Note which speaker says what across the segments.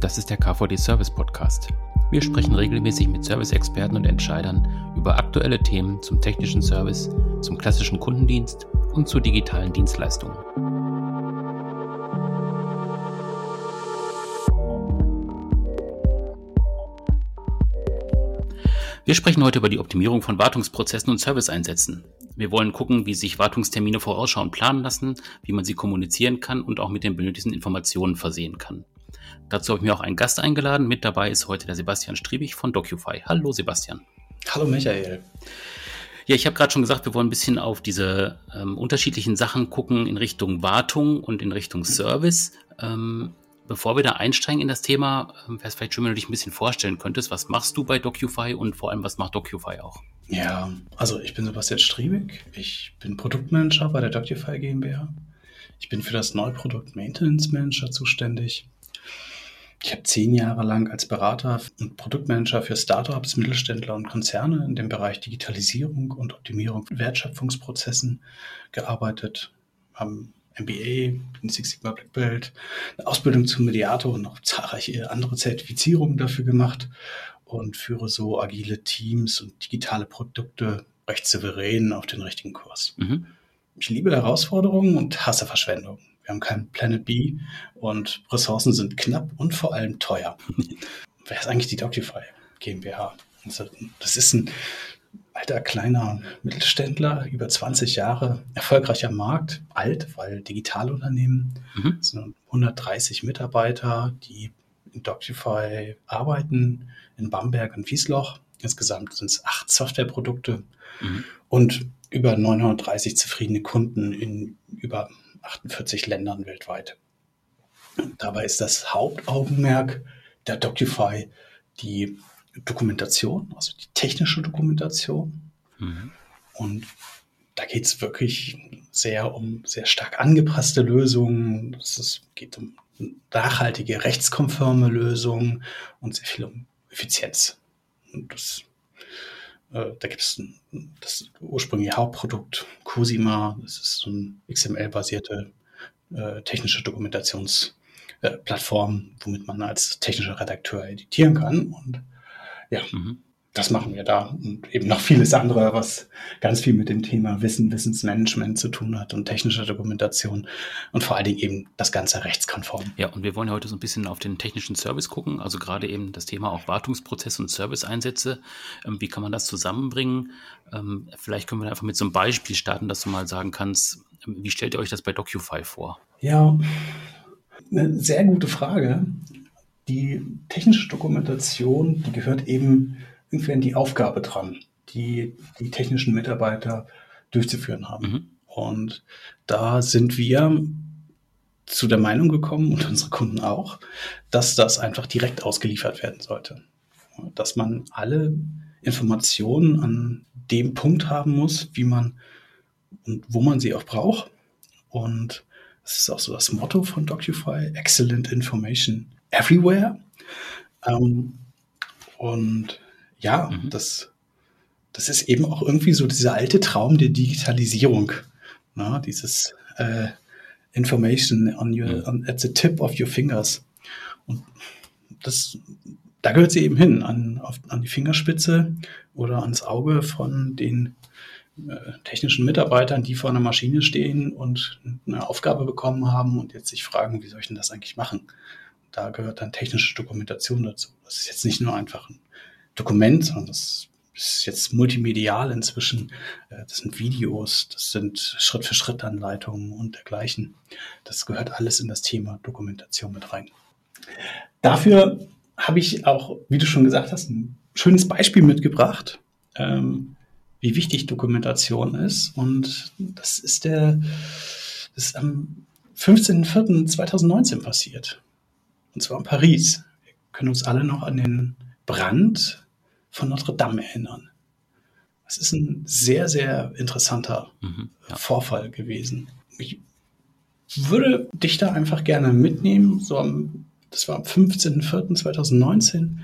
Speaker 1: Das ist der KVD Service Podcast. Wir sprechen regelmäßig mit Service-Experten und Entscheidern über aktuelle Themen zum technischen Service, zum klassischen Kundendienst und zu digitalen Dienstleistungen. Wir sprechen heute über die Optimierung von Wartungsprozessen und Serviceeinsätzen. Wir wollen gucken, wie sich Wartungstermine vorausschauend planen lassen, wie man sie kommunizieren kann und auch mit den benötigten Informationen versehen kann. Dazu habe ich mir auch einen Gast eingeladen. Mit dabei ist heute der Sebastian Striebig von DocuFi. Hallo Sebastian.
Speaker 2: Hallo Michael.
Speaker 1: Ja, ich habe gerade schon gesagt, wir wollen ein bisschen auf diese ähm, unterschiedlichen Sachen gucken in Richtung Wartung und in Richtung Service. Ähm, bevor wir da einsteigen in das Thema, ähm, wäre es vielleicht schön, wenn du dich ein bisschen vorstellen könntest. Was machst du bei DocuFi und vor allem, was macht DocuFi auch?
Speaker 2: Ja, also ich bin Sebastian Striebig. Ich bin Produktmanager bei der DocuFi GmbH. Ich bin für das Neuprodukt Maintenance Manager zuständig. Ich habe zehn Jahre lang als Berater und Produktmanager für Startups, Mittelständler und Konzerne in dem Bereich Digitalisierung und Optimierung von Wertschöpfungsprozessen gearbeitet. Haben MBA, bin Six Sigma Black Belt, eine Ausbildung zum Mediator und noch zahlreiche andere Zertifizierungen dafür gemacht und führe so agile Teams und digitale Produkte recht souverän auf den richtigen Kurs. Mhm. Ich liebe Herausforderungen und hasse Verschwendung. Wir haben keinen Planet B und Ressourcen sind knapp und vor allem teuer. Wer ist eigentlich die Doctify GmbH? Also, das ist ein alter kleiner Mittelständler, über 20 Jahre erfolgreicher Markt, alt, weil Digitalunternehmen, mhm. sind 130 Mitarbeiter, die in Doctify arbeiten, in Bamberg und Wiesloch. Insgesamt sind es acht Softwareprodukte mhm. und über 930 zufriedene Kunden in über 48 Ländern weltweit. Dabei ist das Hauptaugenmerk der Doctify die Dokumentation, also die technische Dokumentation. Mhm. Und da geht es wirklich sehr um sehr stark angepasste Lösungen. Es geht um nachhaltige, rechtskonforme Lösungen und sehr viel um Effizienz. Und das, äh, da gibt es das ursprüngliche Hauptprodukt Cosima. Das ist so eine XML-basierte äh, technische Dokumentationsplattform, äh, womit man als technischer Redakteur editieren kann. Und ja, mhm das machen wir da und eben noch vieles andere, was ganz viel mit dem Thema Wissen, Wissensmanagement zu tun hat und technische Dokumentation und vor allen Dingen eben das Ganze rechtskonform.
Speaker 1: Ja, und wir wollen heute so ein bisschen auf den technischen Service gucken, also gerade eben das Thema auch Wartungsprozesse und Serviceeinsätze. Ähm, wie kann man das zusammenbringen? Ähm, vielleicht können wir einfach mit so einem Beispiel starten, dass du mal sagen kannst, ähm, wie stellt ihr euch das bei DocuFi vor?
Speaker 2: Ja, eine sehr gute Frage. Die technische Dokumentation, die gehört eben irgendwann die Aufgabe dran, die die technischen Mitarbeiter durchzuführen haben. Mhm. Und da sind wir zu der Meinung gekommen und unsere Kunden auch, dass das einfach direkt ausgeliefert werden sollte. Dass man alle Informationen an dem Punkt haben muss, wie man und wo man sie auch braucht. Und das ist auch so das Motto von DocuFi, Excellent Information Everywhere. Ähm, und ja, mhm. das, das ist eben auch irgendwie so dieser alte Traum der Digitalisierung. Na, dieses äh, Information on your, mhm. on, at the tip of your fingers. Und das, da gehört sie eben hin, an, auf, an die Fingerspitze oder ans Auge von den äh, technischen Mitarbeitern, die vor einer Maschine stehen und eine Aufgabe bekommen haben und jetzt sich fragen, wie soll ich denn das eigentlich machen? Da gehört dann technische Dokumentation dazu. Das ist jetzt nicht nur einfach ein Dokument, sondern das ist jetzt multimedial inzwischen. Äh, das sind Videos, das sind Schritt-für-Schritt-Anleitungen und dergleichen. Das gehört alles in das Thema Dokumentation mit rein. Dafür habe ich auch, wie du schon gesagt hast, ein schönes Beispiel mitgebracht, ähm, wie wichtig Dokumentation ist. Und das ist der, das ist am 15.04.2019 passiert. Und zwar in Paris. Wir können uns alle noch an den Brand von Notre Dame erinnern. Das ist ein sehr, sehr interessanter mhm, ja. Vorfall gewesen. Ich würde dich da einfach gerne mitnehmen. So am, das war am 15.04.2019.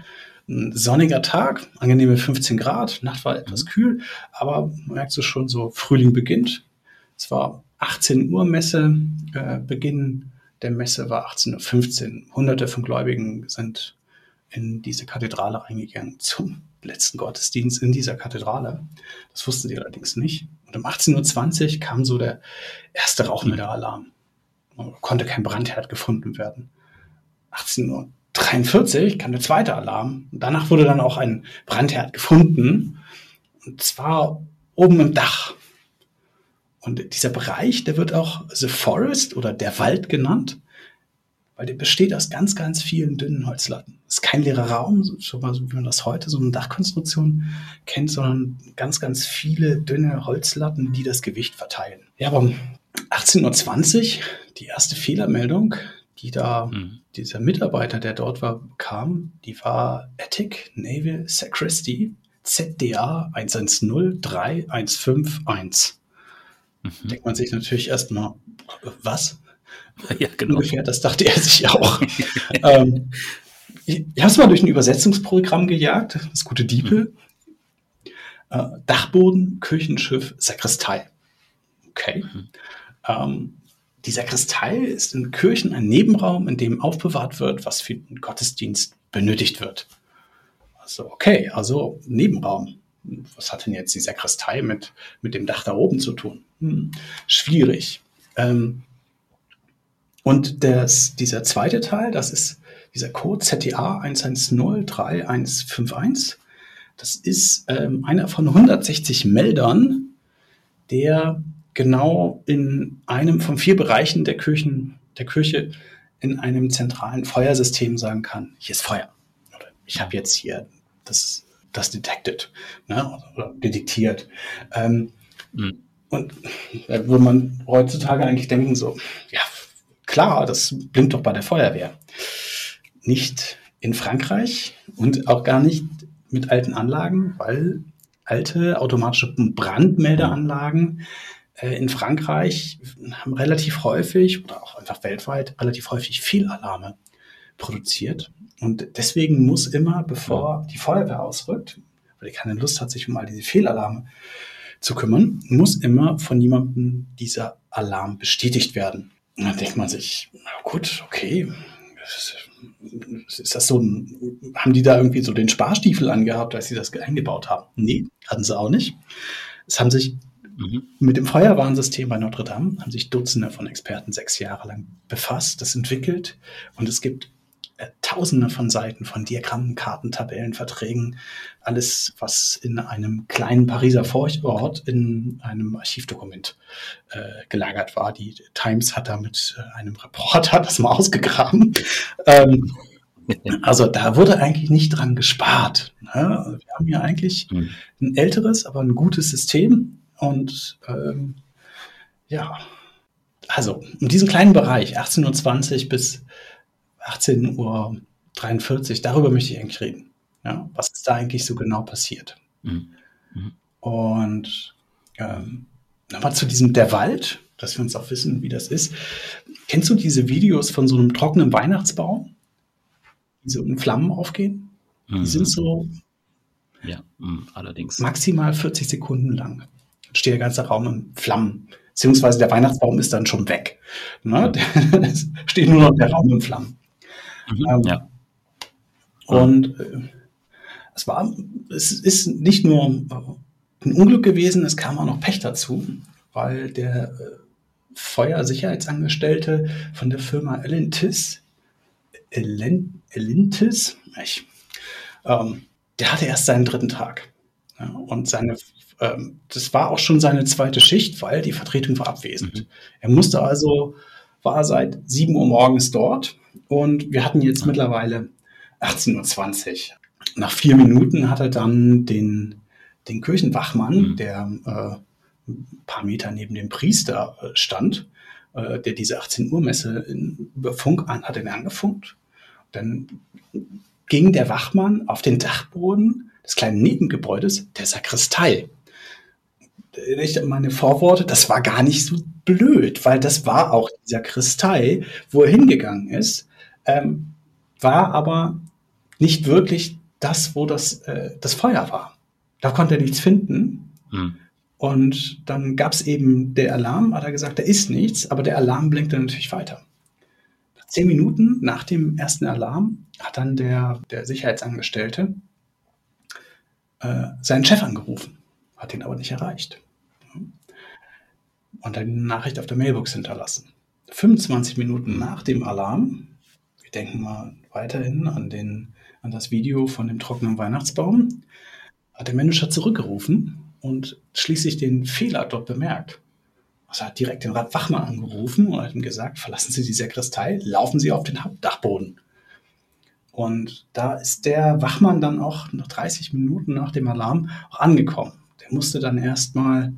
Speaker 2: Ein sonniger Tag, angenehme 15 Grad, Nacht war etwas mhm. kühl, aber merkt so schon so, Frühling beginnt. Es war 18 Uhr Messe, äh, Beginn der Messe war 18.15 Uhr. Hunderte von Gläubigen sind in diese Kathedrale reingegangen zum letzten Gottesdienst in dieser Kathedrale. Das wussten sie allerdings nicht. Und um 18.20 Uhr kam so der erste Rauchmelderalarm. Konnte kein Brandherd gefunden werden. 18.43 Uhr kam der zweite Alarm. danach wurde dann auch ein Brandherd gefunden. Und zwar oben im Dach. Und dieser Bereich, der wird auch The Forest oder der Wald genannt weil der besteht aus ganz, ganz vielen dünnen Holzlatten. Es ist kein leerer Raum, so wie man das heute so eine Dachkonstruktion kennt, sondern ganz, ganz viele dünne Holzlatten, die das Gewicht verteilen. Ja, aber 18.20 Uhr, die erste Fehlermeldung, die da mhm. dieser Mitarbeiter, der dort war, kam, die war Attic Naval Sacristy ZDA 110315 Mhm. Denkt man sich natürlich erstmal, was? Ja, genau. Ungefähr, das dachte er sich auch. ähm, ich ich habe es mal durch ein Übersetzungsprogramm gejagt, das gute Diepel. Mhm. Äh, Dachboden, Kirchenschiff, Sakristei. Okay. Mhm. Ähm, die Sakristei ist in Kirchen ein Nebenraum, in dem aufbewahrt wird, was für den Gottesdienst benötigt wird. Also, okay, also Nebenraum. Was hat denn jetzt die Sakristei mit, mit dem Dach da oben zu tun? Hm, schwierig. Ähm, und das, dieser zweite Teil, das ist dieser Code ZTA 110351. Das ist ähm, einer von 160 Meldern, der genau in einem von vier Bereichen der Kirchen, der Kirche in einem zentralen Feuersystem sagen kann, hier ist Feuer. Oder ich habe jetzt hier das, das detected ne, oder detektiert. Ähm, mhm. Und da würde man heutzutage eigentlich denken, so, ja, Klar, das blinkt doch bei der Feuerwehr. Nicht in Frankreich und auch gar nicht mit alten Anlagen, weil alte automatische Brandmeldeanlagen äh, in Frankreich haben relativ häufig oder auch einfach weltweit relativ häufig Fehlalarme produziert. Und deswegen muss immer, bevor die Feuerwehr ausrückt, weil die keine Lust hat, sich um all diese Fehlalarme zu kümmern, muss immer von jemandem dieser Alarm bestätigt werden. Und dann denkt man sich, gut, okay, ist das so ein, haben die da irgendwie so den Sparstiefel angehabt, als sie das eingebaut haben? Nee, hatten sie auch nicht. Es haben sich mhm. mit dem Feuerwarnsystem bei Notre Dame, haben sich Dutzende von Experten sechs Jahre lang befasst, das entwickelt und es gibt Tausende von Seiten von Diagrammen, Karten, Tabellen, Verträgen, alles, was in einem kleinen Pariser Vorort in einem Archivdokument äh, gelagert war. Die Times hat da mit äh, einem Reporter das mal ausgegraben. Ähm, also da wurde eigentlich nicht dran gespart. Ne? Wir haben ja eigentlich mhm. ein älteres, aber ein gutes System. Und ähm, ja, also in diesem kleinen Bereich, 1820 bis 18.43 Uhr, darüber möchte ich eigentlich reden. Ja, was ist da eigentlich so genau passiert? Mhm. Mhm. Und ähm, nochmal zu diesem der Wald, dass wir uns auch wissen, wie das ist. Kennst du diese Videos von so einem trockenen Weihnachtsbaum, die so in Flammen aufgehen? Mhm. Die sind so
Speaker 1: ja, mh, allerdings.
Speaker 2: maximal 40 Sekunden lang. Dann steht der ganze Raum in Flammen. Beziehungsweise der Weihnachtsbaum ist dann schon weg. Ne? es steht nur noch der Raum in Flammen. Mhm, ähm, ja. Und äh, es war, es ist nicht nur ein Unglück gewesen, es kam auch noch Pech dazu, weil der äh, Feuersicherheitsangestellte von der Firma Elentis, Elen, Elentis, ich, ähm, der hatte erst seinen dritten Tag. Ja, und seine, ähm, das war auch schon seine zweite Schicht, weil die Vertretung war abwesend. Mhm. Er musste also, war seit 7 Uhr morgens dort und wir hatten jetzt mittlerweile 18.20 Uhr. Nach vier Minuten hat er dann den, den Kirchenwachmann, mhm. der äh, ein paar Meter neben dem Priester äh, stand, äh, der diese 18 Uhr Messe über Funk an, hat er angefunkt. Dann ging der Wachmann auf den Dachboden des kleinen Nebengebäudes der Sakristei. Ich meine Vorworte, das war gar nicht so blöd, weil das war auch die Sakristei, wo er hingegangen ist ähm, war aber nicht wirklich das, wo das, äh, das Feuer war. Da konnte er nichts finden. Hm. Und dann gab es eben der Alarm, hat er gesagt, da ist nichts, aber der Alarm blinkte natürlich weiter. Zehn Minuten nach dem ersten Alarm hat dann der, der Sicherheitsangestellte äh, seinen Chef angerufen, hat ihn aber nicht erreicht. Und eine Nachricht auf der Mailbox hinterlassen. 25 Minuten nach dem Alarm, wir denken mal weiterhin an, den, an das Video von dem trockenen Weihnachtsbaum, hat der Manager zurückgerufen und schließlich den Fehler dort bemerkt. Also hat direkt den Wachmann angerufen und hat ihm gesagt, verlassen Sie die Sakristei, laufen Sie auf den Hauptdachboden. Und da ist der Wachmann dann auch noch 30 Minuten nach dem Alarm auch angekommen. Der musste dann erstmal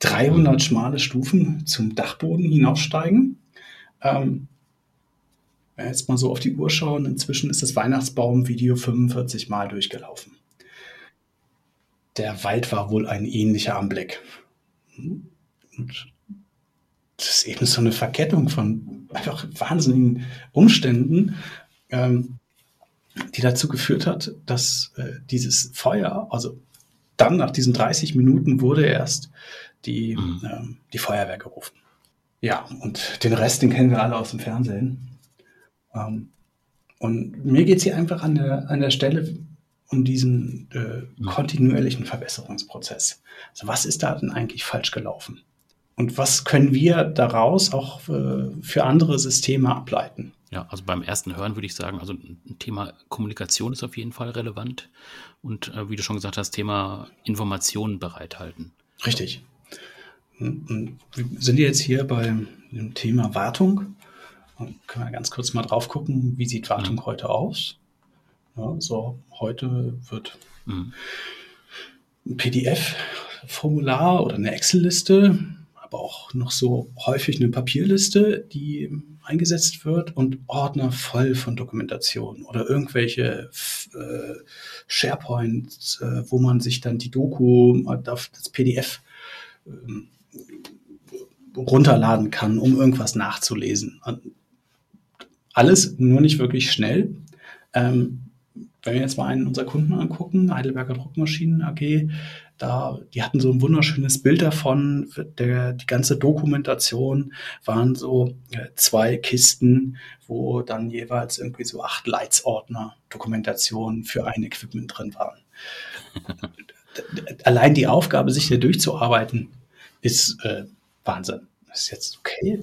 Speaker 2: 300 schmale Stufen zum Dachboden hinaufsteigen. Ähm, wenn wir jetzt mal so auf die Uhr schauen, inzwischen ist das Weihnachtsbaum-Video 45 Mal durchgelaufen der Wald war wohl ein ähnlicher Anblick. Und das ist eben so eine Verkettung von einfach wahnsinnigen Umständen, ähm, die dazu geführt hat, dass äh, dieses Feuer, also dann nach diesen 30 Minuten wurde erst die, mhm. ähm, die Feuerwehr gerufen. Ja, und den Rest, den kennen wir alle aus dem Fernsehen. Ähm, und mir geht es hier einfach an der, an der Stelle um diesen äh, mhm. kontinuierlichen Verbesserungsprozess. Also was ist da denn eigentlich falsch gelaufen? Und was können wir daraus auch äh, für andere Systeme ableiten?
Speaker 1: Ja, also beim ersten Hören würde ich sagen, also ein Thema Kommunikation ist auf jeden Fall relevant und äh, wie du schon gesagt hast, Thema Informationen bereithalten.
Speaker 2: Richtig. Und wir sind jetzt hier beim Thema Wartung. Und können wir ganz kurz mal drauf gucken, wie sieht Wartung mhm. heute aus? Ja, so heute wird mhm. ein PDF-Formular oder eine Excel-Liste, aber auch noch so häufig eine Papierliste, die eingesetzt wird und Ordner voll von Dokumentation oder irgendwelche äh, SharePoints, äh, wo man sich dann die Doku, das PDF äh, runterladen kann, um irgendwas nachzulesen. Alles nur nicht wirklich schnell. Ähm, wenn wir jetzt mal einen unserer Kunden angucken, Heidelberger Druckmaschinen AG, da, die hatten so ein wunderschönes Bild davon. Der, die ganze Dokumentation waren so äh, zwei Kisten, wo dann jeweils irgendwie so acht Leitsordner Dokumentation für ein Equipment drin waren. Allein die Aufgabe, sich hier durchzuarbeiten, ist äh, Wahnsinn. Ist jetzt okay.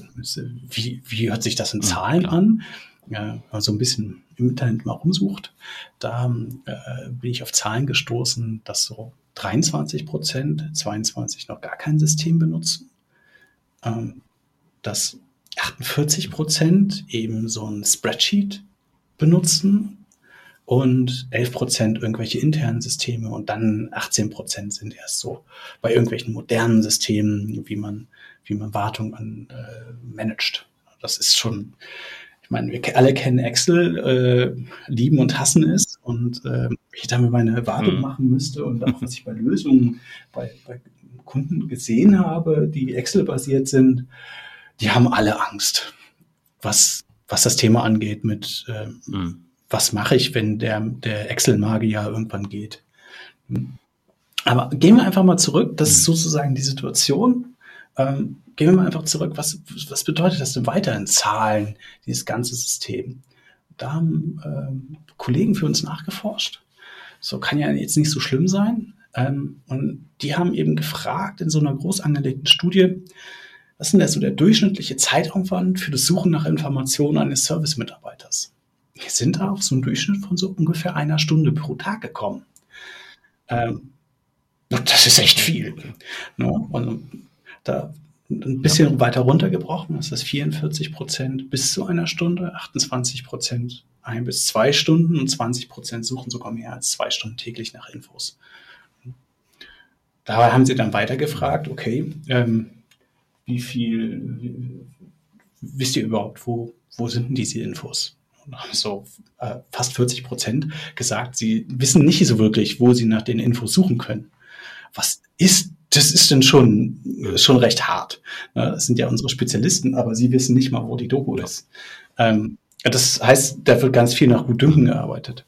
Speaker 2: Wie, wie hört sich das in Zahlen an? Ja, also ein bisschen im Internet mal rumsucht, da äh, bin ich auf Zahlen gestoßen, dass so 23 Prozent, 22 noch gar kein System benutzen, ähm, dass 48 Prozent eben so ein Spreadsheet benutzen und 11 Prozent irgendwelche internen Systeme und dann 18 Prozent sind erst so bei irgendwelchen modernen Systemen, wie man, wie man Wartung an, äh, managt. Das ist schon ich meine, wir alle kennen Excel, äh, lieben und hassen es. Und äh, ich da mir meine Wartung mhm. machen müsste und auch was ich bei Lösungen bei, bei Kunden gesehen habe, die Excel-basiert sind, die haben alle Angst, was, was das Thema angeht mit äh, mhm. was mache ich, wenn der, der Excel-Magier irgendwann geht. Aber gehen wir einfach mal zurück. Das ist mhm. sozusagen die Situation. Ähm, gehen wir mal einfach zurück. Was, was bedeutet das denn weiter in Zahlen, dieses ganze System? Da haben ähm, Kollegen für uns nachgeforscht. So kann ja jetzt nicht so schlimm sein. Ähm, und die haben eben gefragt in so einer groß angelegten Studie, was ist denn so der durchschnittliche Zeitaufwand für das Suchen nach Informationen eines Service-Mitarbeiters? Wir sind da auf so einen Durchschnitt von so ungefähr einer Stunde pro Tag gekommen. Ähm, das ist echt viel. No? Ne? Und da ein bisschen ja. weiter runtergebrochen, ist das 44 Prozent bis zu einer Stunde, 28 Prozent ein bis zwei Stunden und 20 Prozent suchen sogar mehr als zwei Stunden täglich nach Infos. Da haben sie dann weiter gefragt, okay, ähm, wie viel wie, wisst ihr überhaupt, wo, wo sind denn diese Infos? Und haben so äh, fast 40 Prozent gesagt, sie wissen nicht so wirklich, wo sie nach den Infos suchen können. Was ist das ist dann schon, schon recht hart. Ne, das sind ja unsere Spezialisten, aber sie wissen nicht mal, wo die Doku ist. Ähm, das heißt, da wird ganz viel nach Gutdünken gearbeitet.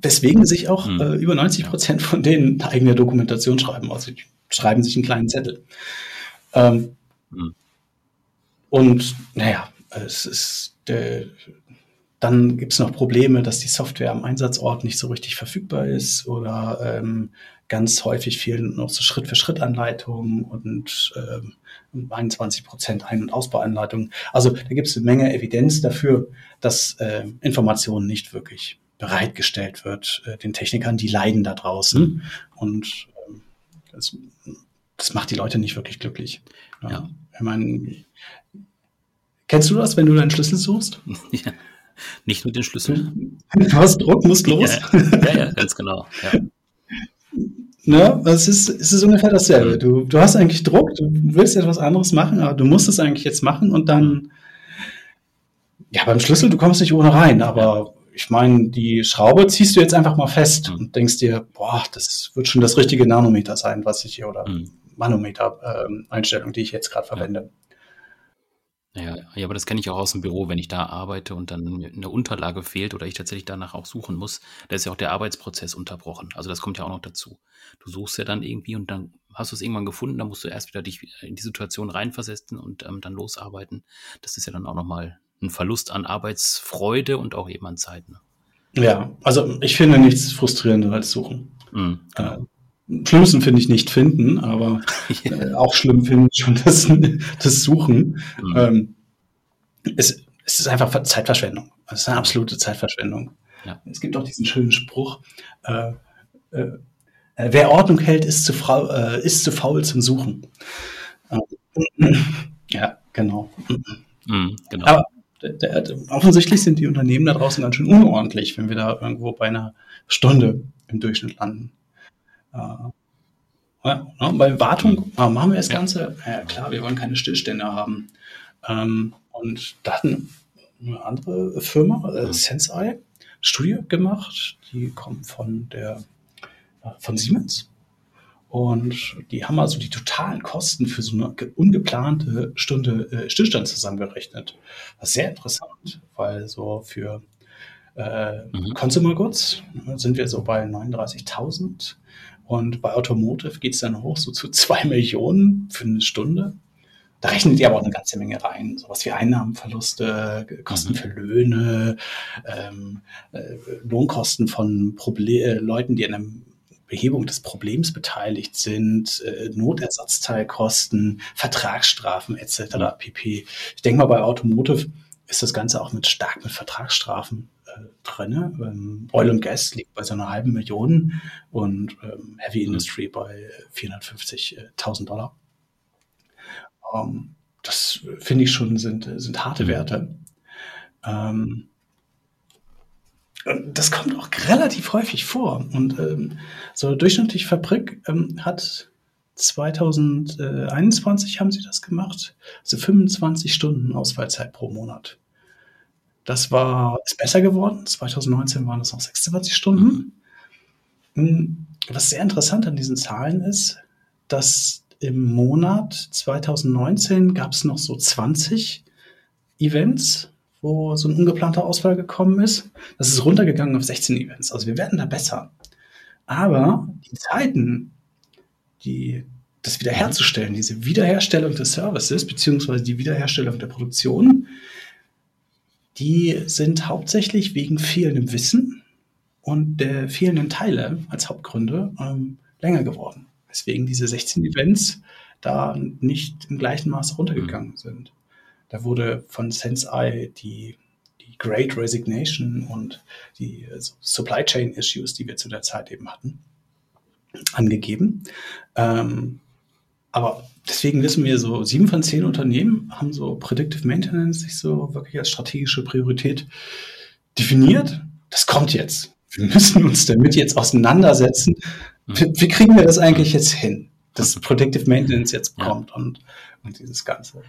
Speaker 2: weswegen sich auch mhm. äh, über 90 Prozent von denen eigene Dokumentation schreiben. Also die schreiben sich einen kleinen Zettel. Ähm, mhm. Und naja, es ist der, dann gibt es noch Probleme, dass die Software am Einsatzort nicht so richtig verfügbar ist oder ähm, ganz häufig fehlen noch so Schritt-für-Schritt-Anleitungen und ähm, 21 Prozent Ein- und Ausbauanleitungen. Also da gibt es eine Menge Evidenz dafür, dass äh, Informationen nicht wirklich bereitgestellt wird äh, den Technikern, die leiden da draußen. Mhm. Und ähm, das, das, macht die Leute nicht wirklich glücklich. Ja. ja. Ich meine, kennst du das, wenn du deinen Schlüssel suchst?
Speaker 1: Ja. Nicht mit den Schlüsseln.
Speaker 2: Du hast Druck, musst los.
Speaker 1: Ja, ja, ja ganz genau. Ja.
Speaker 2: Ne, es ist, es ist ungefähr dasselbe. Du, du hast eigentlich Druck, du willst etwas anderes machen, aber du musst es eigentlich jetzt machen und dann, ja, beim Schlüssel, du kommst nicht ohne rein, aber ich meine, die Schraube ziehst du jetzt einfach mal fest mhm. und denkst dir, boah, das wird schon das richtige Nanometer sein, was ich hier, oder mhm. Manometer-Einstellung, ähm, die ich jetzt gerade verwende.
Speaker 1: Ja, ja, aber das kenne ich auch aus dem Büro, wenn ich da arbeite und dann eine Unterlage fehlt oder ich tatsächlich danach auch suchen muss, da ist ja auch der Arbeitsprozess unterbrochen. Also das kommt ja auch noch dazu. Du suchst ja dann irgendwie und dann hast du es irgendwann gefunden, dann musst du erst wieder dich in die Situation reinversetzen und ähm, dann losarbeiten. Das ist ja dann auch nochmal ein Verlust an Arbeitsfreude und auch eben an Zeit. Ne?
Speaker 2: Ja, also ich finde nichts frustrierender als suchen. Mhm, genau. Schlimmsten finde ich nicht finden, aber äh, auch schlimm finde ich schon das, das Suchen. Mhm. Ähm, es, es ist einfach Zeitverschwendung. Es ist eine absolute Zeitverschwendung. Ja. Es gibt auch diesen schönen Spruch, äh, äh, wer Ordnung hält, ist zu, äh, ist zu faul zum Suchen. ja, genau. Mhm, genau. Aber der, der, offensichtlich sind die Unternehmen da draußen ganz schön unordentlich, wenn wir da irgendwo bei einer Stunde im Durchschnitt landen. Äh, ja, ne, bei Wartung äh, machen wir das Ganze. Ja, klar, wir wollen keine Stillstände haben. Ähm, und da hat eine, andere Firma, äh, Sensei, Studie gemacht. Die kommt von der äh, von Siemens. Und die haben also die totalen Kosten für so eine ungeplante Stunde äh, Stillstand zusammengerechnet. Ist sehr interessant, weil so für äh, mhm. Consumer Goods sind wir so bei 39.000 und bei Automotive geht es dann hoch so zu zwei Millionen für eine Stunde. Da rechnen die aber auch eine ganze Menge rein. Sowas wie Einnahmenverluste, Kosten mhm. für Löhne, ähm, äh, Lohnkosten von Proble äh, Leuten, die an der Behebung des Problems beteiligt sind, äh, Notersatzteilkosten, Vertragsstrafen etc. Mhm. pp. Ich denke mal, bei Automotive ist das Ganze auch mit stark mit Vertragsstrafen drin. Ähm, Oil und Gas liegt bei so einer halben Million und ähm, Heavy mhm. Industry bei 450.000 Dollar. Ähm, das finde ich schon sind, sind harte mhm. Werte. Ähm, das kommt auch relativ häufig vor. Und ähm, so eine durchschnittliche Fabrik ähm, hat 2021 haben sie das gemacht, also 25 Stunden Ausfallzeit pro Monat. Das war, ist besser geworden. 2019 waren das noch 26 Stunden. Mhm. Was sehr interessant an diesen Zahlen ist, dass im Monat 2019 gab es noch so 20 Events, wo so ein ungeplanter Ausfall gekommen ist. Das ist runtergegangen auf 16 Events. Also wir werden da besser. Aber die Zeiten, die, das wiederherzustellen, diese Wiederherstellung des Services, beziehungsweise die Wiederherstellung der Produktion, die sind hauptsächlich wegen fehlendem Wissen und der fehlenden Teile als Hauptgründe ähm, länger geworden. Weswegen diese 16 Events da nicht im gleichen Maße runtergegangen mhm. sind. Da wurde von Sensei die, die Great Resignation und die also Supply Chain Issues, die wir zu der Zeit eben hatten, angegeben. Ähm, aber deswegen wissen wir so, sieben von zehn Unternehmen haben so Predictive Maintenance sich so wirklich als strategische Priorität definiert. Das kommt jetzt. Wir müssen uns damit jetzt auseinandersetzen. Wie, wie kriegen wir das eigentlich jetzt hin, dass Predictive Maintenance jetzt kommt ja. und, und dieses Ganze.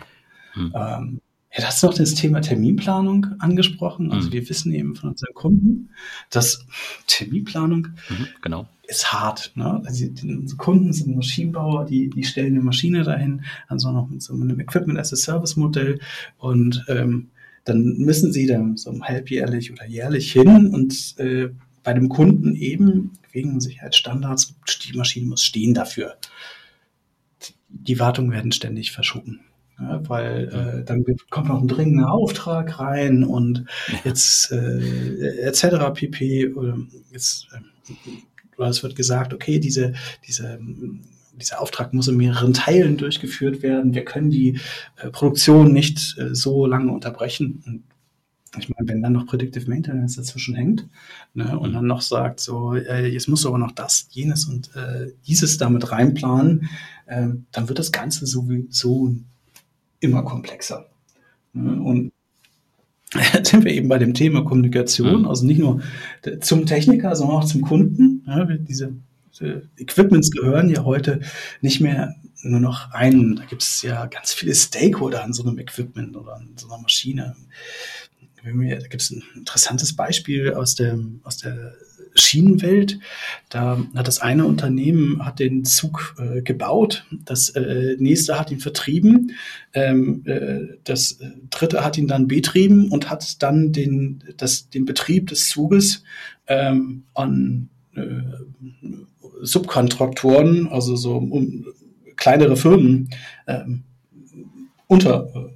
Speaker 2: Hm. Ähm, ja, hast du noch das Thema Terminplanung angesprochen. Also mhm. wir wissen eben von unseren Kunden, dass Terminplanung mhm, genau. Ist hart. Ne? Also die, unsere Kunden sind Maschinenbauer, die, die stellen eine Maschine dahin, also noch mit so einem Equipment as a Service Modell und ähm, dann müssen sie dann so halbjährlich oder jährlich hin und äh, bei dem Kunden eben wegen Sicherheitsstandards, die Maschine muss stehen dafür. Die Wartungen werden ständig verschoben. Ja, weil äh, dann kommt noch ein dringender Auftrag rein und jetzt äh, etc. pp. Oder jetzt, äh, es wird gesagt, okay, diese, diese dieser Auftrag muss in mehreren Teilen durchgeführt werden. Wir können die äh, Produktion nicht äh, so lange unterbrechen. Und ich meine, wenn dann noch Predictive Maintenance dazwischen hängt ne, und mhm. dann noch sagt, so, äh, jetzt musst du aber noch das, jenes und äh, dieses damit reinplanen, äh, dann wird das Ganze sowieso immer komplexer. Ne? Und sind wir eben bei dem Thema Kommunikation, mhm. also nicht nur zum Techniker, sondern auch zum Kunden. Ja, diese Equipments gehören ja heute nicht mehr nur noch ein. Da gibt es ja ganz viele Stakeholder an so einem Equipment oder an so einer Maschine. Da gibt es ein interessantes Beispiel aus der, aus der Schienenwelt. Da hat das eine Unternehmen hat den Zug äh, gebaut, das äh, nächste hat ihn vertrieben, ähm, äh, das dritte hat ihn dann betrieben und hat dann den, das, den Betrieb des Zuges ähm, an äh, Subkontraktoren, also so um, kleinere Firmen ähm, unter äh,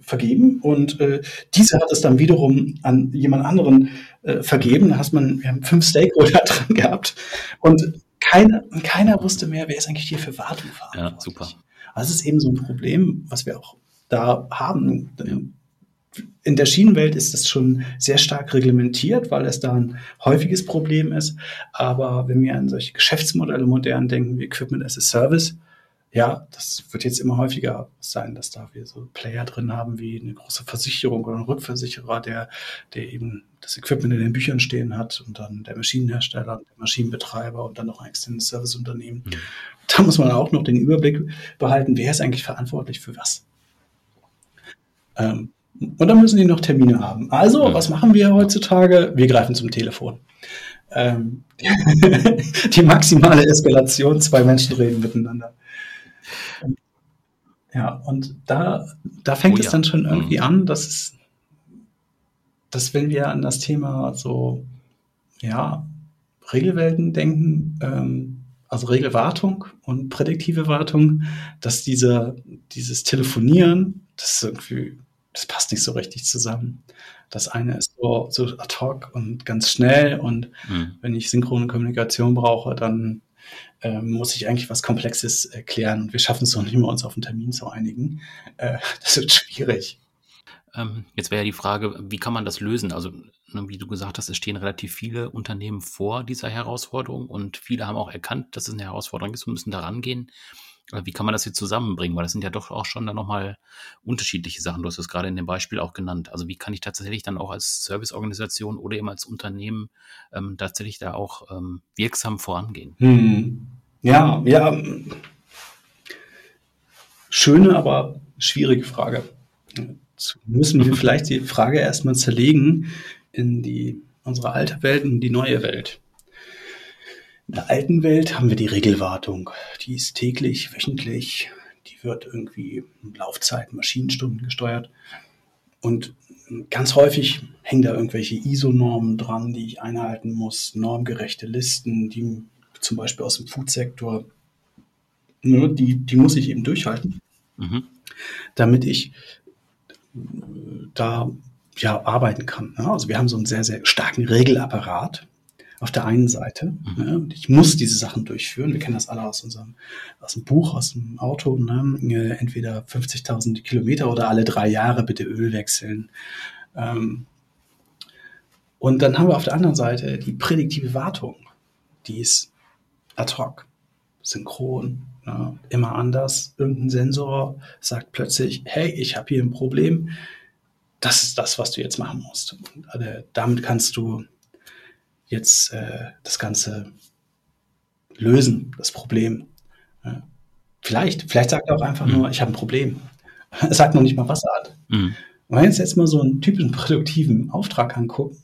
Speaker 2: vergeben. Und äh, diese hat es dann wiederum an jemand anderen äh, vergeben. Da hast man, wir haben fünf Stakeholder dran gehabt und keiner, keiner wusste mehr, wer ist eigentlich hier für Wartung
Speaker 1: verantwortlich. Ja, super.
Speaker 2: Also es ist eben so ein Problem, was wir auch da haben. Ja in der Schienenwelt ist das schon sehr stark reglementiert, weil es da ein häufiges Problem ist. Aber wenn wir an solche Geschäftsmodelle modern denken, wie Equipment as a Service, ja, das wird jetzt immer häufiger sein, dass da wir so Player drin haben wie eine große Versicherung oder ein Rückversicherer, der, der eben das Equipment in den Büchern stehen hat und dann der Maschinenhersteller, der Maschinenbetreiber und dann noch ein externes Serviceunternehmen. Mhm. Da muss man auch noch den Überblick behalten, wer ist eigentlich verantwortlich für was. Ähm, und dann müssen die noch Termine haben. Also, was machen wir heutzutage? Wir greifen zum Telefon. Ähm, die maximale Eskalation, zwei Menschen reden miteinander. Ja, und da, da fängt oh, es ja. dann schon irgendwie mhm. an, dass es, dass wenn wir an das Thema so, ja, Regelwelten denken, ähm, also Regelwartung und prädiktive Wartung, dass diese, dieses Telefonieren, das irgendwie das passt nicht so richtig zusammen. Das eine ist so, so ad hoc und ganz schnell und mhm. wenn ich synchrone Kommunikation brauche, dann äh, muss ich eigentlich was Komplexes erklären und wir schaffen es noch nicht mal, uns auf einen Termin zu einigen. Äh, das wird schwierig.
Speaker 1: Ähm, jetzt wäre ja die Frage, wie kann man das lösen? Also, ne, wie du gesagt hast, es stehen relativ viele Unternehmen vor dieser Herausforderung und viele haben auch erkannt, dass es eine Herausforderung ist und müssen da rangehen. Wie kann man das jetzt zusammenbringen? Weil das sind ja doch auch schon dann nochmal unterschiedliche Sachen. Du hast es gerade in dem Beispiel auch genannt. Also wie kann ich tatsächlich dann auch als Serviceorganisation oder eben als Unternehmen ähm, tatsächlich da auch ähm, wirksam vorangehen?
Speaker 2: Hm. Ja, ja. Schöne, aber schwierige Frage. Jetzt müssen wir vielleicht die Frage erstmal zerlegen in die unsere alte Welt und die neue Welt. In der alten Welt haben wir die Regelwartung. Die ist täglich, wöchentlich, die wird irgendwie Laufzeit, Maschinenstunden gesteuert. Und ganz häufig hängen da irgendwelche ISO-Normen dran, die ich einhalten muss, normgerechte Listen, die zum Beispiel aus dem Food-Sektor, ne, die, die muss ich eben durchhalten, mhm. damit ich äh, da ja, arbeiten kann. Also wir haben so einen sehr, sehr starken Regelapparat, auf der einen Seite. Mhm. Ne, ich muss diese Sachen durchführen. Wir kennen das alle aus unserem aus dem Buch, aus dem Auto. Ne? Äh, entweder 50.000 Kilometer oder alle drei Jahre bitte Öl wechseln. Ähm, und dann haben wir auf der anderen Seite die prädiktive Wartung. Die ist ad hoc, synchron, ne? immer anders. Irgendein Sensor sagt plötzlich, hey, ich habe hier ein Problem. Das ist das, was du jetzt machen musst. Äh, damit kannst du jetzt äh, das Ganze lösen, das Problem. Ja. Vielleicht, vielleicht sagt er auch einfach mhm. nur, ich habe ein Problem. Er sagt noch nicht mal, was er hat. Mhm. Und wenn wir uns jetzt mal so einen typischen produktiven Auftrag angucken,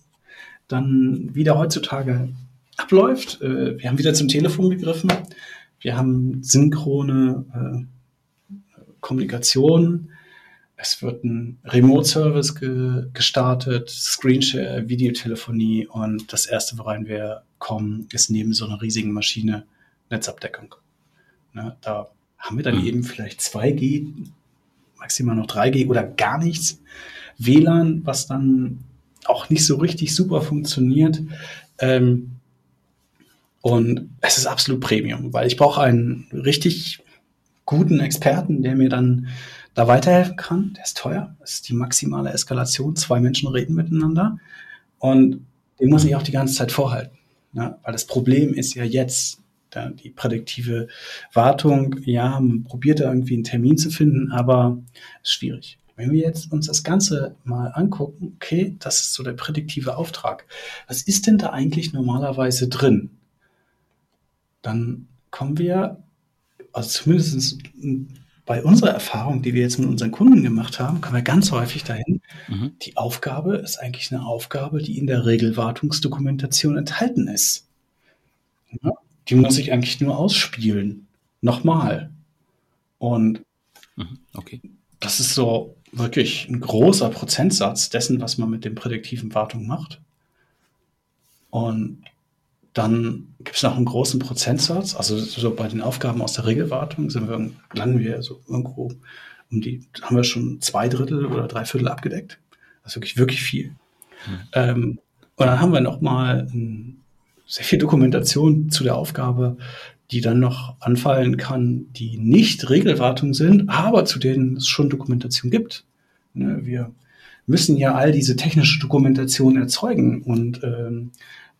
Speaker 2: dann wie der heutzutage abläuft, äh, wir haben wieder zum Telefon gegriffen, wir haben synchrone äh, Kommunikation, es wird ein Remote-Service ge gestartet, Screenshare, Videotelefonie und das erste, worein wir kommen, ist neben so einer riesigen Maschine Netzabdeckung. Ne, da haben wir dann mhm. eben vielleicht 2G, maximal noch 3G oder gar nichts. WLAN, was dann auch nicht so richtig super funktioniert. Ähm, und es ist absolut Premium, weil ich brauche einen richtig guten Experten, der mir dann da weiterhelfen kann. Der ist teuer. Das ist die maximale Eskalation. Zwei Menschen reden miteinander. Und den muss ich auch die ganze Zeit vorhalten. Ne? Weil das Problem ist ja jetzt, die prädiktive Wartung, ja, man probiert da irgendwie einen Termin zu finden, aber ist schwierig. Wenn wir jetzt uns das Ganze mal angucken, okay, das ist so der prädiktive Auftrag. Was ist denn da eigentlich normalerweise drin? Dann kommen wir, also zumindest bei unserer Erfahrung, die wir jetzt mit unseren Kunden gemacht haben, kommen wir ganz häufig dahin. Mhm. Die Aufgabe ist eigentlich eine Aufgabe, die in der Regelwartungsdokumentation enthalten ist. Ja, die muss ich eigentlich nur ausspielen. Nochmal. Und mhm. okay. das ist so wirklich ein großer Prozentsatz dessen, was man mit dem prädiktiven Wartung macht. Und dann gibt es noch einen großen Prozentsatz, also so bei den Aufgaben aus der Regelwartung sind wir, landen wir so irgendwo um die, haben wir schon zwei Drittel oder drei Viertel abgedeckt. Das ist wirklich, wirklich viel. Hm. Ähm, und dann haben wir noch mal sehr viel Dokumentation zu der Aufgabe, die dann noch anfallen kann, die nicht Regelwartung sind, aber zu denen es schon Dokumentation gibt. Ne, wir müssen ja all diese technische Dokumentation erzeugen und ähm,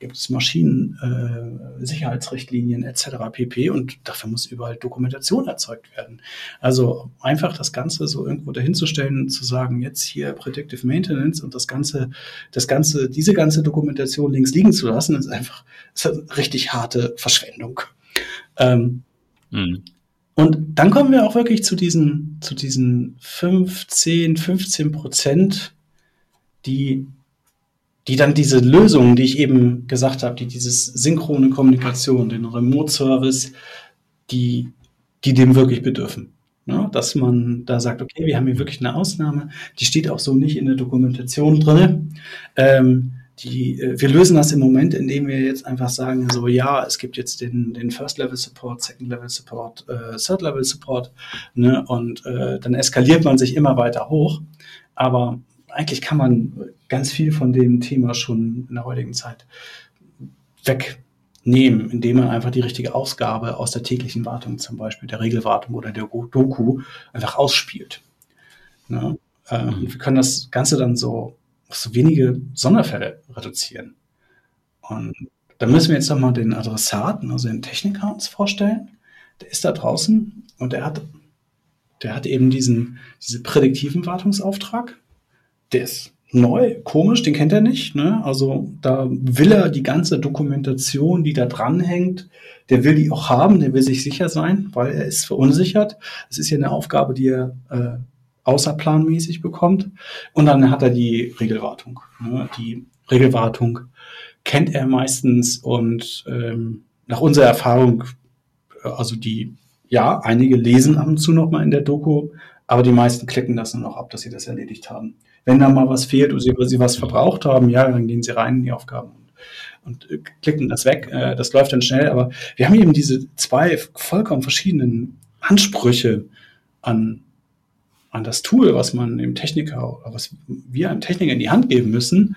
Speaker 2: gibt es Maschinensicherheitsrichtlinien äh, etc. pp. Und dafür muss überall Dokumentation erzeugt werden. Also einfach das Ganze so irgendwo dahinzustellen und zu sagen, jetzt hier Predictive Maintenance und das Ganze, das Ganze, diese ganze Dokumentation links liegen zu lassen, ist einfach ist eine richtig harte Verschwendung. Ähm, mhm. Und dann kommen wir auch wirklich zu diesen, zu diesen 15, 15 Prozent, die die dann diese Lösungen, die ich eben gesagt habe, die dieses synchrone Kommunikation, den Remote-Service, die, die dem wirklich bedürfen. Ne? Dass man da sagt, okay, wir haben hier wirklich eine Ausnahme, die steht auch so nicht in der Dokumentation drin. Ähm, die, äh, wir lösen das im Moment, indem wir jetzt einfach sagen, so ja, es gibt jetzt den, den First-Level-Support, Second-Level-Support, äh, Third-Level-Support, ne? und äh, dann eskaliert man sich immer weiter hoch. Aber eigentlich kann man ganz viel von dem Thema schon in der heutigen Zeit wegnehmen, indem man einfach die richtige Ausgabe aus der täglichen Wartung, zum Beispiel der Regelwartung oder der Doku, einfach ausspielt. Ne? Ähm, mhm. wir können das Ganze dann so auf so wenige Sonderfälle reduzieren. Und da müssen wir jetzt nochmal den Adressaten, also den Techniker uns vorstellen. Der ist da draußen und der hat, der hat eben diesen, diesen prädiktiven Wartungsauftrag der ist neu, komisch, den kennt er nicht. Ne? Also da will er die ganze Dokumentation, die da dranhängt, der will die auch haben, der will sich sicher sein, weil er ist verunsichert. Es ist ja eine Aufgabe, die er äh, außerplanmäßig bekommt. Und dann hat er die Regelwartung. Ne? Die Regelwartung kennt er meistens und ähm, nach unserer Erfahrung, also die, ja, einige lesen ab und zu noch mal in der Doku, aber die meisten klicken das nur noch ab, dass sie das erledigt haben. Wenn da mal was fehlt oder sie, sie was verbraucht haben, ja, dann gehen sie rein in die Aufgaben und, und äh, klicken das weg. Äh, das läuft dann schnell. Aber wir haben eben diese zwei vollkommen verschiedenen Ansprüche an, an das Tool, was man dem Techniker, was wir einem Techniker in die Hand geben müssen,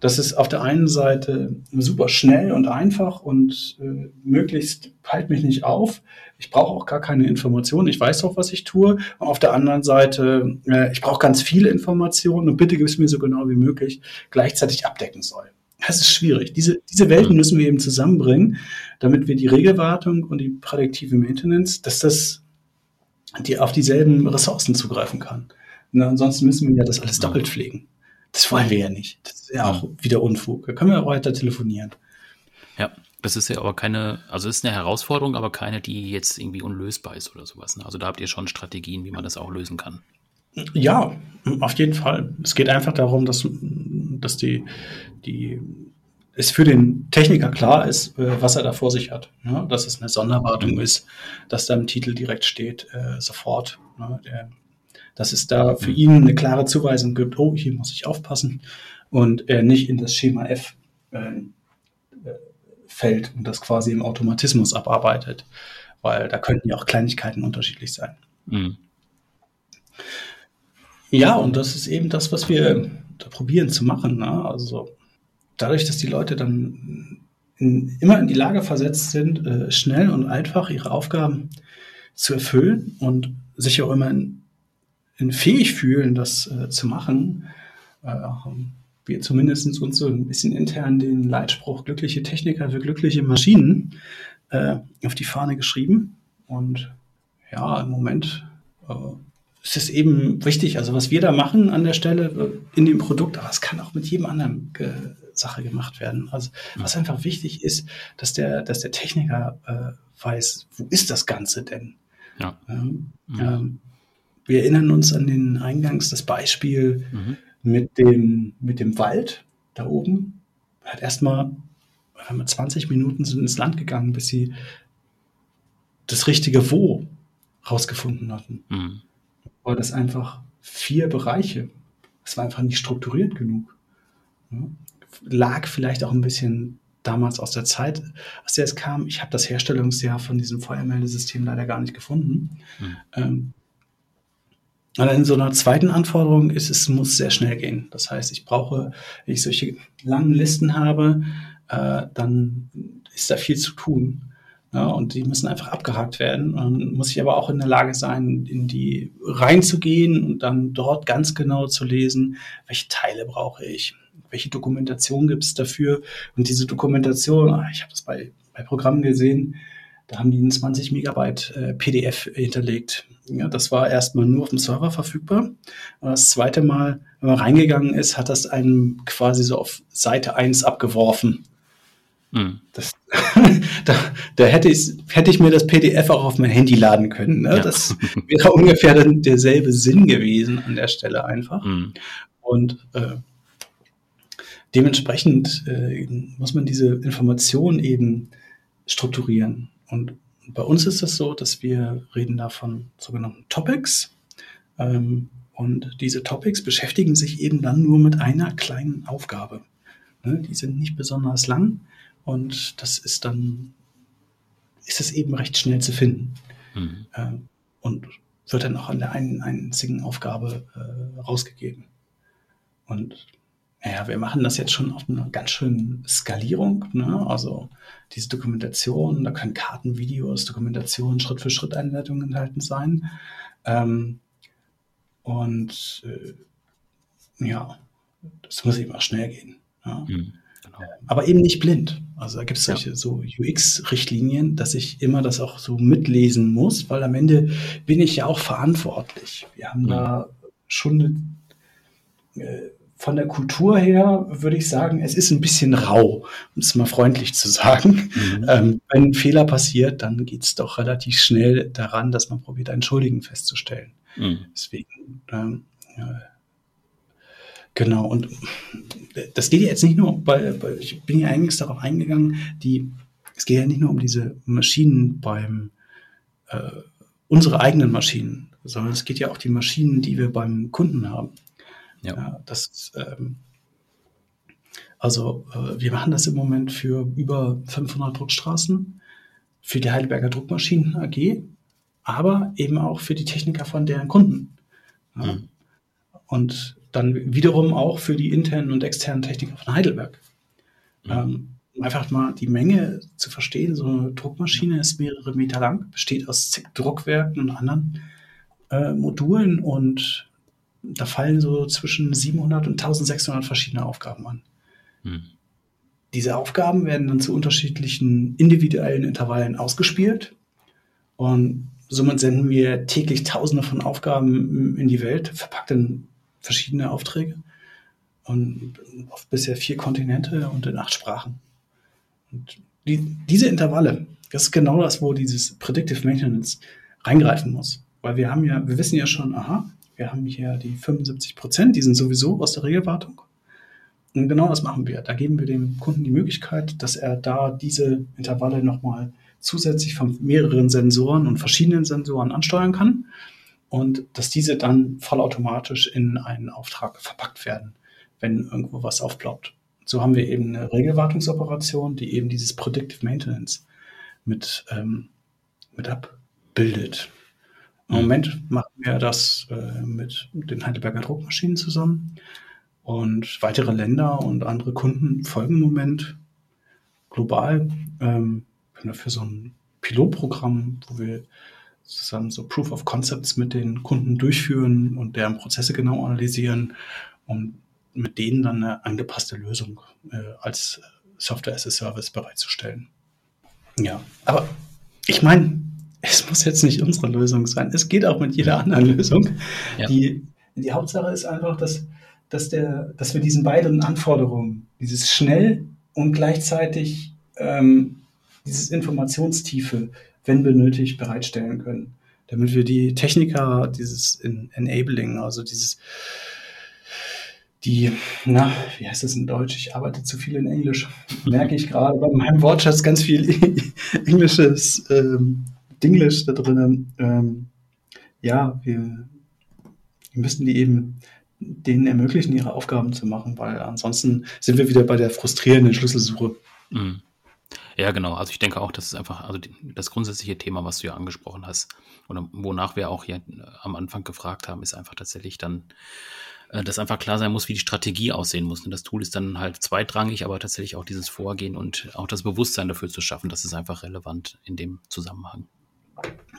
Speaker 2: das ist auf der einen Seite super schnell und einfach und äh, möglichst halt mich nicht auf. Ich brauche auch gar keine Informationen. Ich weiß auch, was ich tue. Und auf der anderen Seite, äh, ich brauche ganz viele Informationen und bitte gib es mir so genau wie möglich gleichzeitig abdecken soll. Das ist schwierig. Diese, diese Welten müssen wir eben zusammenbringen, damit wir die Regelwartung und die prädiktive Maintenance, dass das die auf dieselben Ressourcen zugreifen kann. Na, ansonsten müssen wir ja das alles doppelt pflegen. Das wollen wir ja nicht. Das ist ja auch wieder Unfug. Da können wir auch weiter telefonieren.
Speaker 1: Ja, das ist ja aber keine, also ist eine Herausforderung, aber keine, die jetzt irgendwie unlösbar ist oder sowas. Ne? Also da habt ihr schon Strategien, wie man das auch lösen kann.
Speaker 2: Ja, auf jeden Fall. Es geht einfach darum, dass, dass die, die, es für den Techniker klar ist, äh, was er da vor sich hat. Ne? Dass es eine Sonderwartung mhm. ist, dass da im Titel direkt steht, äh, sofort. Ne? Der, dass es da für ihn eine klare Zuweisung gibt, oh, hier muss ich aufpassen und er nicht in das Schema F äh, fällt und das quasi im Automatismus abarbeitet, weil da könnten ja auch Kleinigkeiten unterschiedlich sein. Mhm. Ja, und das ist eben das, was wir da probieren zu machen. Ne? Also dadurch, dass die Leute dann in, immer in die Lage versetzt sind, äh, schnell und einfach ihre Aufgaben zu erfüllen und sich auch immer in, in fähig fühlen, das äh, zu machen, äh, wir zumindest uns so ein bisschen intern den Leitspruch glückliche Techniker für glückliche Maschinen äh, auf die Fahne geschrieben. Und ja, im Moment äh, es ist eben wichtig, also was wir da machen an der Stelle äh, in dem Produkt, aber es kann auch mit jedem anderen äh, Sache gemacht werden. Also was einfach wichtig ist, dass der, dass der Techniker äh, weiß, wo ist das Ganze denn? Ja. Ähm, mhm. ähm, wir erinnern uns an den Eingangs das Beispiel mhm. mit dem mit dem Wald da oben. Hat erstmal 20 Minuten sind ins Land gegangen, bis sie das richtige Wo rausgefunden hatten. Mhm war das einfach vier Bereiche. Es war einfach nicht strukturiert genug. Ja. Lag vielleicht auch ein bisschen damals aus der Zeit, aus der es kam. Ich habe das Herstellungsjahr von diesem Feuermeldesystem leider gar nicht gefunden. Mhm. Ähm, aber in so einer zweiten Anforderung ist es muss sehr schnell gehen. Das heißt, ich brauche, wenn ich solche langen Listen habe, äh, dann ist da viel zu tun. Ja, und die müssen einfach abgehakt werden. Und muss ich aber auch in der Lage sein, in die reinzugehen und dann dort ganz genau zu lesen, welche Teile brauche ich, welche Dokumentation gibt es dafür. Und diese Dokumentation, ah, ich habe das bei, bei Programmen gesehen, da haben die ein 20 Megabyte äh, PDF hinterlegt. Ja, das war erstmal nur auf dem Server verfügbar. Und das zweite Mal, wenn man reingegangen ist, hat das einem quasi so auf Seite 1 abgeworfen. Mhm. Das, da, da hätte, ich, hätte ich mir das PDF auch auf mein Handy laden können. Ne? Ja. Das wäre ungefähr dann derselbe Sinn gewesen an der Stelle einfach. Mhm. Und äh, dementsprechend äh, muss man diese Informationen eben strukturieren. Und bei uns ist es so, dass wir reden da von sogenannten Topics. Ähm, und diese Topics beschäftigen sich eben dann nur mit einer kleinen Aufgabe. Ne? Die sind nicht besonders lang und das ist dann, ist es eben recht schnell zu finden. Mhm. Ähm, und wird dann auch an der einen einzigen Aufgabe äh, rausgegeben. Und naja, wir machen das jetzt schon auf einer ganz schönen Skalierung. Ne? Also diese Dokumentation, da können Karten, Videos, Dokumentationen, Schritt für Schritt Einleitungen enthalten sein. Ähm, und äh, ja, das muss eben auch schnell gehen. Ja? Mhm. Genau. Aber eben nicht blind. Also da gibt es solche ja. so UX-Richtlinien, dass ich immer das auch so mitlesen muss, weil am Ende bin ich ja auch verantwortlich. Wir haben ja. da schon eine, äh, von der Kultur her würde ich sagen, es ist ein bisschen rau, um es mal freundlich zu sagen. Mhm. Ähm, wenn ein Fehler passiert, dann geht es doch relativ schnell daran, dass man probiert, einen Schuldigen festzustellen. Mhm. Deswegen ähm, Genau, und das geht ja jetzt nicht nur, weil, weil ich bin ja eigentlich darauf eingegangen, die, es geht ja nicht nur um diese Maschinen beim, äh, unsere eigenen Maschinen, sondern es geht ja auch die Maschinen, die wir beim Kunden haben. Ja. ja das, ähm, also äh, wir machen das im Moment für über 500 Druckstraßen, für die Heidelberger Druckmaschinen AG, aber eben auch für die Techniker von deren Kunden. Ja. Mhm. Und dann wiederum auch für die internen und externen Techniker von Heidelberg. Mhm. Ähm, einfach mal die Menge zu verstehen, so eine Druckmaschine ist mehrere Meter lang, besteht aus zig Druckwerken und anderen äh, Modulen und da fallen so zwischen 700 und 1600 verschiedene Aufgaben an. Mhm. Diese Aufgaben werden dann zu unterschiedlichen individuellen Intervallen ausgespielt und somit senden wir täglich Tausende von Aufgaben in die Welt, verpackt in verschiedene Aufträge und auf bisher vier Kontinente und in acht Sprachen. Und die, diese Intervalle, das ist genau das, wo dieses Predictive Maintenance reingreifen muss. Weil wir haben ja, wir wissen ja schon, aha, wir haben hier die 75 Prozent, die sind sowieso aus der Regelwartung. Und genau das machen wir. Da geben wir dem Kunden die Möglichkeit, dass er da diese Intervalle nochmal zusätzlich von mehreren Sensoren und verschiedenen Sensoren ansteuern kann und dass diese dann vollautomatisch in einen Auftrag verpackt werden, wenn irgendwo was aufploppt. So haben wir eben eine Regelwartungsoperation, die eben dieses Predictive Maintenance mit, ähm, mit abbildet. Im mhm. Moment machen wir das äh, mit den Heidelberger Druckmaschinen zusammen und weitere Länder und andere Kunden folgen im Moment global. Ähm, wir haben dafür so ein Pilotprogramm, wo wir zusammen so Proof of Concepts mit den Kunden durchführen und deren Prozesse genau analysieren, um mit denen dann eine angepasste Lösung äh, als Software as a Service bereitzustellen. Ja, aber ich meine, es muss jetzt nicht unsere Lösung sein. Es geht auch mit jeder anderen Lösung. Ja. Die, die Hauptsache ist einfach, dass, dass, der, dass wir diesen beiden Anforderungen, dieses schnell und gleichzeitig ähm, dieses Informationstiefe, wenn benötigt, bereitstellen können. Damit wir die Techniker, dieses Enabling, also dieses die, na, wie heißt das in Deutsch? Ich arbeite zu viel in Englisch. Merke ich gerade bei meinem Wortschatz ganz viel englisches ähm, Dinglish da drin. Ähm, ja, wir, wir müssen die eben denen ermöglichen, ihre Aufgaben zu machen, weil ansonsten sind wir wieder bei der frustrierenden Schlüsselsuche. Mhm.
Speaker 1: Ja, genau. Also ich denke auch, das ist einfach also das grundsätzliche Thema, was du ja angesprochen hast oder wonach wir auch hier äh, am Anfang gefragt haben, ist einfach tatsächlich dann, äh, dass einfach klar sein muss, wie die Strategie aussehen muss. Und das Tool ist dann halt zweitrangig, aber tatsächlich auch dieses Vorgehen und auch das Bewusstsein dafür zu schaffen, das ist einfach relevant in dem Zusammenhang.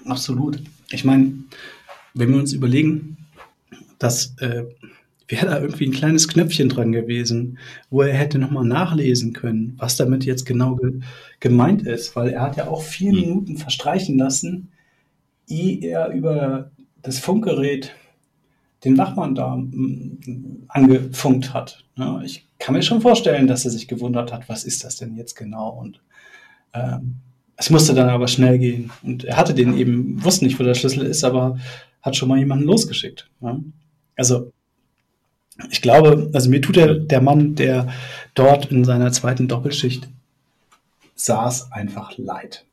Speaker 2: Absolut. Ich meine, wenn wir uns überlegen, dass äh, wäre da irgendwie ein kleines Knöpfchen dran gewesen, wo er hätte nochmal nachlesen können, was damit jetzt genau ge gemeint ist, weil er hat ja auch vier hm. Minuten verstreichen lassen, ehe er über das Funkgerät den Wachmann da mm, angefunkt hat. Ja, ich kann mir schon vorstellen, dass er sich gewundert hat, was ist das denn jetzt genau? Und ähm, es musste dann aber schnell gehen. Und er hatte den eben, wusste nicht, wo der Schlüssel ist, aber hat schon mal jemanden losgeschickt. Ja? Also ich glaube, also mir tut der, der Mann, der dort in seiner zweiten Doppelschicht saß, einfach leid.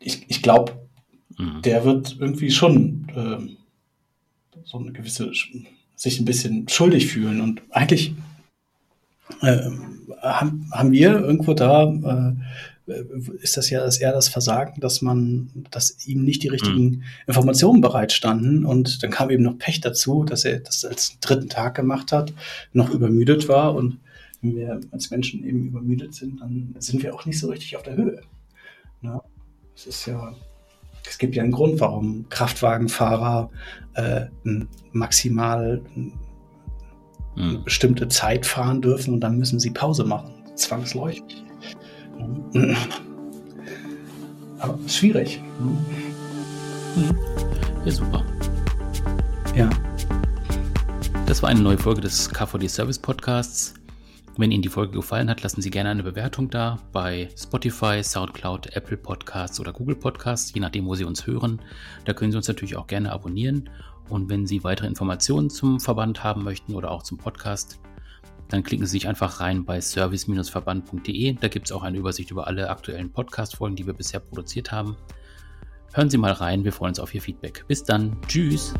Speaker 2: Ich, ich glaube, mhm. der wird irgendwie schon äh, so eine gewisse, sich ein bisschen schuldig fühlen. Und eigentlich äh, haben, haben wir irgendwo da äh, ist das ja eher das Versagen, dass man, dass ihm nicht die richtigen mhm. Informationen bereitstanden und dann kam eben noch Pech dazu, dass er das als dritten Tag gemacht hat, noch übermüdet war und wenn wir als Menschen eben übermüdet sind, dann sind wir auch nicht so richtig auf der Höhe. Ja, es ist ja, es gibt ja einen Grund, warum Kraftwagenfahrer äh, maximal eine mhm. bestimmte Zeit fahren dürfen und dann müssen sie Pause machen, zwangsläufig. Aber schwierig.
Speaker 1: Mhm. Ja, super.
Speaker 2: Ja.
Speaker 1: Das war eine neue Folge des KVD Service Podcasts. Wenn Ihnen die Folge gefallen hat, lassen Sie gerne eine Bewertung da bei Spotify, Soundcloud, Apple Podcasts oder Google Podcasts, je nachdem, wo Sie uns hören. Da können Sie uns natürlich auch gerne abonnieren. Und wenn Sie weitere Informationen zum Verband haben möchten oder auch zum Podcast, dann klicken Sie sich einfach rein bei service-verband.de. Da gibt es auch eine Übersicht über alle aktuellen Podcast-Folgen, die wir bisher produziert haben. Hören Sie mal rein, wir freuen uns auf Ihr Feedback. Bis dann, tschüss.